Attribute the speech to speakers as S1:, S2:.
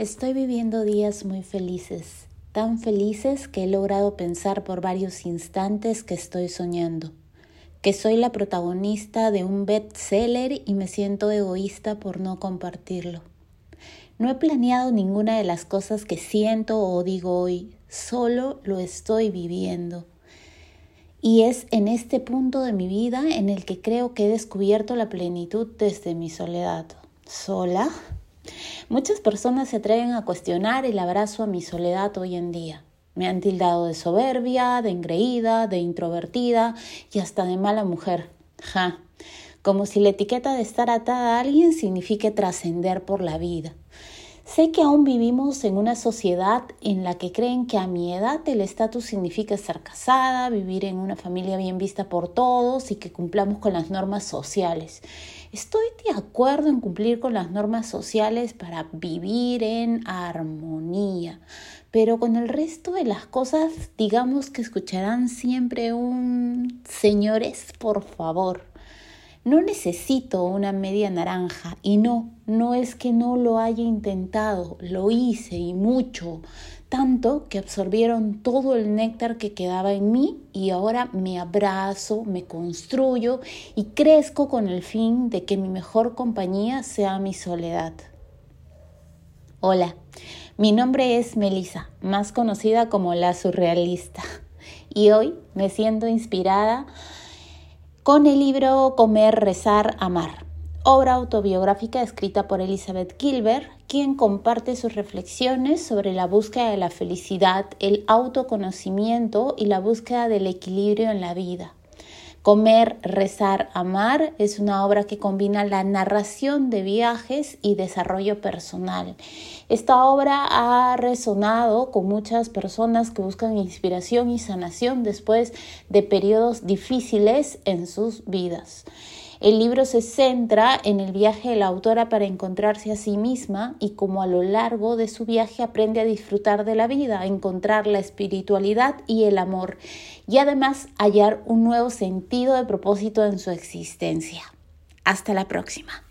S1: Estoy viviendo días muy felices, tan felices que he logrado pensar por varios instantes que estoy soñando, que soy la protagonista de un bestseller y me siento egoísta por no compartirlo. No he planeado ninguna de las cosas que siento o digo hoy, solo lo estoy viviendo. Y es en este punto de mi vida en el que creo que he descubierto la plenitud desde mi soledad. ¿Sola? Muchas personas se atreven a cuestionar el abrazo a mi soledad hoy en día. Me han tildado de soberbia, de engreída, de introvertida y hasta de mala mujer. Ja, como si la etiqueta de estar atada a alguien signifique trascender por la vida. Sé que aún vivimos en una sociedad en la que creen que a mi edad el estatus significa estar casada, vivir en una familia bien vista por todos y que cumplamos con las normas sociales. Estoy de acuerdo en cumplir con las normas sociales para vivir en armonía, pero con el resto de las cosas digamos que escucharán siempre un señores, por favor. No necesito una media naranja y no, no es que no lo haya intentado, lo hice y mucho, tanto que absorbieron todo el néctar que quedaba en mí y ahora me abrazo, me construyo y crezco con el fin de que mi mejor compañía sea mi soledad. Hola, mi nombre es Melissa, más conocida como la surrealista, y hoy me siento inspirada con el libro Comer, Rezar, Amar, obra autobiográfica escrita por Elizabeth Gilbert, quien comparte sus reflexiones sobre la búsqueda de la felicidad, el autoconocimiento y la búsqueda del equilibrio en la vida. Comer, rezar, amar es una obra que combina la narración de viajes y desarrollo personal. Esta obra ha resonado con muchas personas que buscan inspiración y sanación después de periodos difíciles en sus vidas. El libro se centra en el viaje de la autora para encontrarse a sí misma y cómo a lo largo de su viaje aprende a disfrutar de la vida, a encontrar la espiritualidad y el amor y además hallar un nuevo sentido de propósito en su existencia. Hasta la próxima.